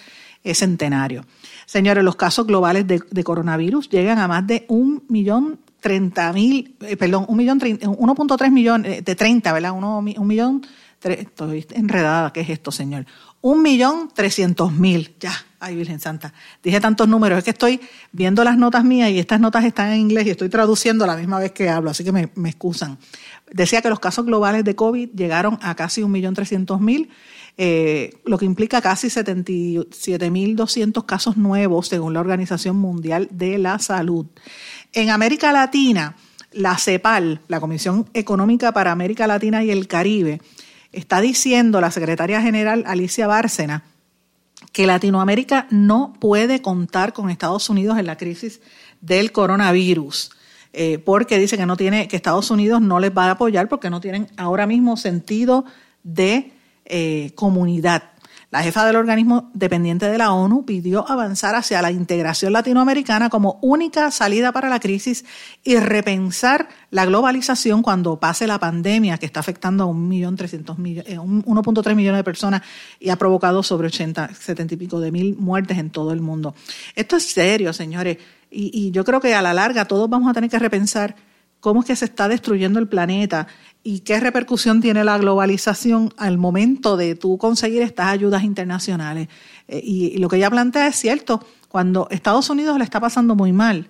centenario. Señores, los casos globales de, coronavirus llegan a más de un millón treinta mil, eh, perdón, un millón, 1.3 millones, eh, de 30, ¿verdad? Uno, estoy enredada, ¿qué es esto, señor? Un millón trescientos mil, ya, ay Virgen Santa, dije tantos números, es que estoy viendo las notas mías y estas notas están en inglés y estoy traduciendo la misma vez que hablo, así que me, me excusan. Decía que los casos globales de COVID llegaron a casi 1.300.000, eh, lo que implica casi 77.200 casos nuevos según la Organización Mundial de la Salud. En América Latina, la CEPAL, la Comisión Económica para América Latina y el Caribe, está diciendo la secretaria general Alicia Bárcena que Latinoamérica no puede contar con Estados Unidos en la crisis del coronavirus. Eh, porque dice que no tiene, que Estados Unidos no les va a apoyar porque no tienen ahora mismo sentido de eh, comunidad. La jefa del organismo dependiente de la ONU pidió avanzar hacia la integración latinoamericana como única salida para la crisis y repensar la globalización cuando pase la pandemia que está afectando a 1.300.000, 1.3 millones de personas y ha provocado sobre 80, 70 y pico de mil muertes en todo el mundo. Esto es serio, señores. Y, yo creo que a la larga todos vamos a tener que repensar cómo es que se está destruyendo el planeta y qué repercusión tiene la globalización al momento de tú conseguir estas ayudas internacionales. Eh, y, lo que ella plantea es cierto, cuando Estados Unidos le está pasando muy mal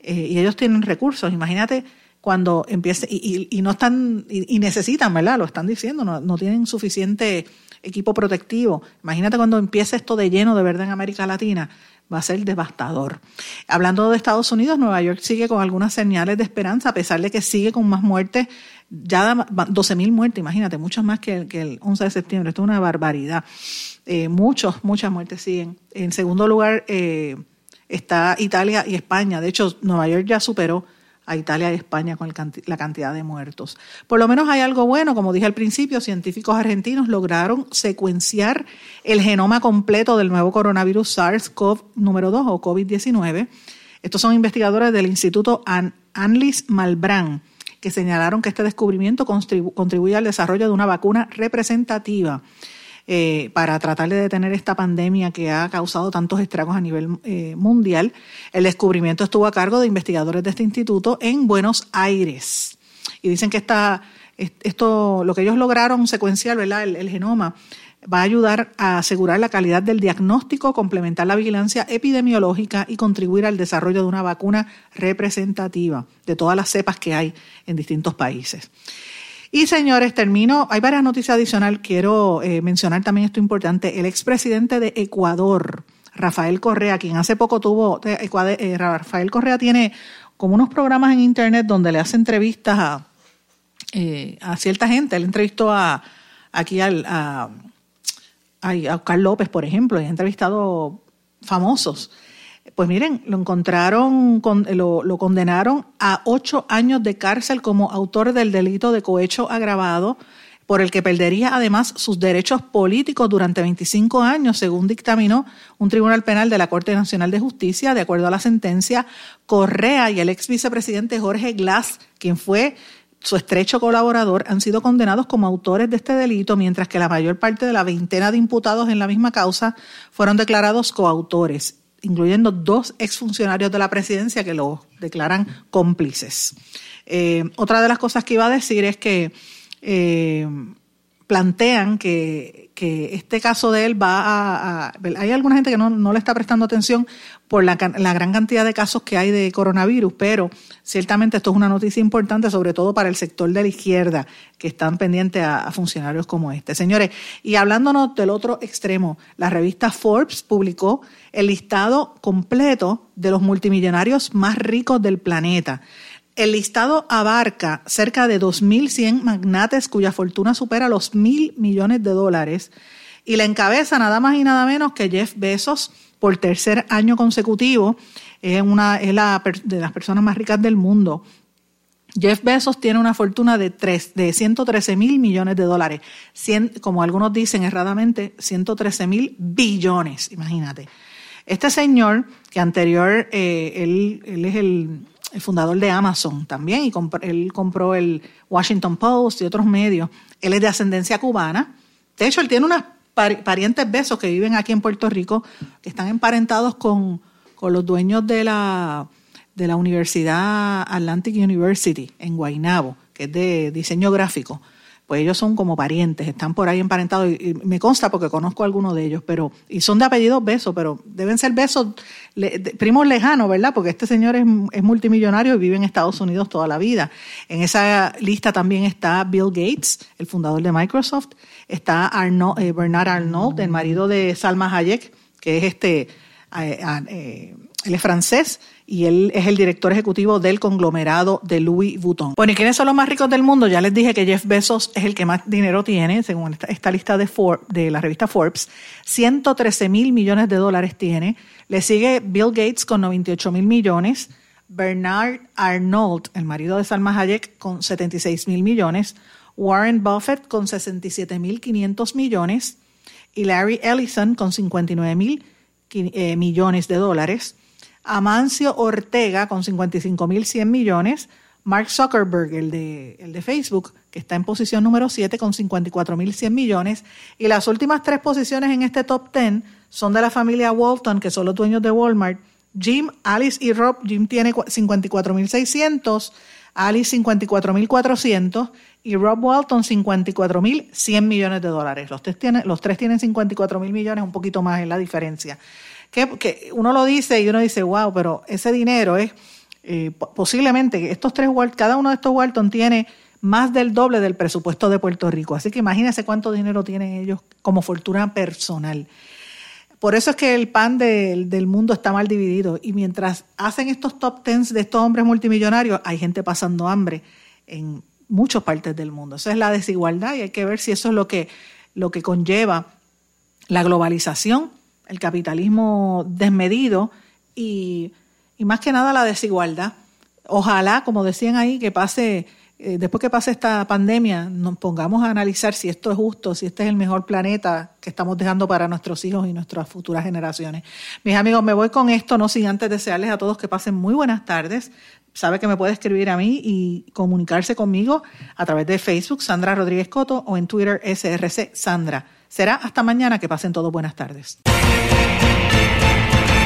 eh, y ellos tienen recursos, imagínate cuando empiece, y, no están, y, necesitan, ¿verdad? Lo están diciendo, no, no tienen suficiente equipo protectivo. Imagínate cuando empiece esto de lleno de verdad en América Latina va a ser devastador. Hablando de Estados Unidos, Nueva York sigue con algunas señales de esperanza, a pesar de que sigue con más muertes, ya 12.000 muertes, imagínate, muchas más que el, que el 11 de septiembre, esto es una barbaridad. Eh, muchos, muchas muertes siguen. En segundo lugar eh, está Italia y España, de hecho Nueva York ya superó a Italia y España con la cantidad de muertos. Por lo menos hay algo bueno, como dije al principio, científicos argentinos lograron secuenciar el genoma completo del nuevo coronavirus SARS-CoV número 2 o COVID-19. Estos son investigadores del Instituto Anlis Malbrán que señalaron que este descubrimiento contribuye al desarrollo de una vacuna representativa eh, para tratar de detener esta pandemia que ha causado tantos estragos a nivel eh, mundial. El descubrimiento estuvo a cargo de investigadores de este instituto en Buenos Aires. Y dicen que esta, esto, lo que ellos lograron secuenciar, ¿verdad? El, genoma, va a ayudar a asegurar la calidad del diagnóstico, complementar la vigilancia epidemiológica y contribuir al desarrollo de una vacuna representativa de todas las cepas que hay en distintos países. Y señores, termino. Hay varias noticias adicionales. Quiero eh, mencionar también esto importante. El expresidente de Ecuador, Rafael Correa, quien hace poco tuvo. Eh, Rafael Correa tiene como unos programas en internet donde le hace entrevistas a, eh, cierta gente. Él entrevistó a aquí al, a Oscar López, por ejemplo, y ha entrevistado famosos. Pues miren, lo encontraron, lo, condenaron a ocho años de cárcel como autor del delito de cohecho agravado, por el que perdería además sus derechos políticos durante 25 años, según dictaminó un tribunal penal de la Corte Nacional de Justicia. De acuerdo a la sentencia, Correa y el ex vicepresidente Jorge Glass, quien fue su estrecho colaborador, han sido condenados como autores de este delito, mientras que la mayor parte de la veintena de imputados en la misma causa fueron declarados coautores incluyendo dos exfuncionarios de la presidencia que lo declaran cómplices. Eh, otra de las cosas que iba a decir es que eh, plantean que, este caso de él va a, Hay alguna gente que no, le está prestando atención por la, gran cantidad de casos que hay de coronavirus, pero ciertamente esto es una noticia importante, sobre todo para el sector de la izquierda, que están pendientes a, funcionarios como este. Señores, y hablándonos del otro extremo, la revista Forbes publicó el listado completo de los multimillonarios más ricos del planeta. El listado abarca cerca de 2.100 magnates cuya fortuna supera los mil millones de dólares Y la encabeza nada más y nada menos que Jeff Bezos por tercer año consecutivo. Es una es la, de las personas más ricas del mundo. Jeff Bezos tiene una fortuna de, de 113 mil millones de dólares. como algunos dicen erradamente, 113 mil billones, imagínate. Este señor, que anterior, eh, él, él, es el, fundador de Amazon también, y él compró el Washington Post y otros medios. Él es de ascendencia cubana. De hecho, él tiene unos parientes besos que viven aquí en Puerto Rico, que están emparentados con, con los dueños de la de la Universidad Atlantic University en Guaynabo, que es de diseño gráfico. Pues ellos son como parientes, están por ahí emparentados y, me consta porque conozco a algunos de ellos, pero y son de apellidos Besos, pero deben ser Besos primos lejanos, ¿verdad? Porque este señor es, multimillonario y vive en Estados Unidos toda la vida. En esa lista también está Bill Gates, el fundador de Microsoft, está eh, Bernard Arnault, el marido de Salma Hayek, que es este, eh, eh, él es francés y él es el director ejecutivo del conglomerado de Louis Vuitton. Bueno, ¿y quiénes son los más ricos del mundo? Ya les dije que Jeff Bezos es el que más dinero tiene, según esta, lista de, de la revista Forbes. 113 mil millones de dólares tiene. Le sigue Bill Gates con 98 mil millones. Bernard Arnault, el marido de Salma Hayek, con 76 mil millones. Warren Buffett con 67 mil 500 millones. Y Larry Ellison con 59 mil eh, millones de dólares. Amancio Ortega con 55.100 millones, Mark Zuckerberg, el de, el de Facebook, que está en posición número 7 con 54.100 millones, y las últimas tres posiciones en este top 10 son de la familia Walton, que son los dueños de Walmart, Jim, Alice y Rob. Jim tiene 54.600, Alice 54.400 y Rob Walton 54.100 millones de dólares. Los tres tienen, los tres tienen 54.000 millones, un poquito más en la diferencia que, uno lo dice y uno dice, wow, pero ese dinero es eh, posiblemente, estos tres, cada uno de estos Walton tiene más del doble del presupuesto de Puerto Rico. Así que imagínense cuánto dinero tienen ellos como fortuna personal. Por eso es que el pan del mundo está mal dividido. Y mientras hacen estos top tens de estos hombres multimillonarios, hay gente pasando hambre en muchas partes del mundo. Esa es la desigualdad y hay que ver si eso es lo que, lo que conlleva la globalización el capitalismo desmedido y, más que nada la desigualdad. Ojalá, como decían ahí, que pase, eh, después que pase esta pandemia, nos pongamos a analizar si esto es justo, si este es el mejor planeta que estamos dejando para nuestros hijos y nuestras futuras generaciones. Mis amigos, me voy con esto, no sin antes desearles a todos que pasen muy buenas tardes. Sabe que me puede escribir a mí y comunicarse conmigo a través de Facebook, Sandra Rodríguez Coto, o en Twitter, SRC Sandra. Será hasta mañana que pasen todos buenas tardes.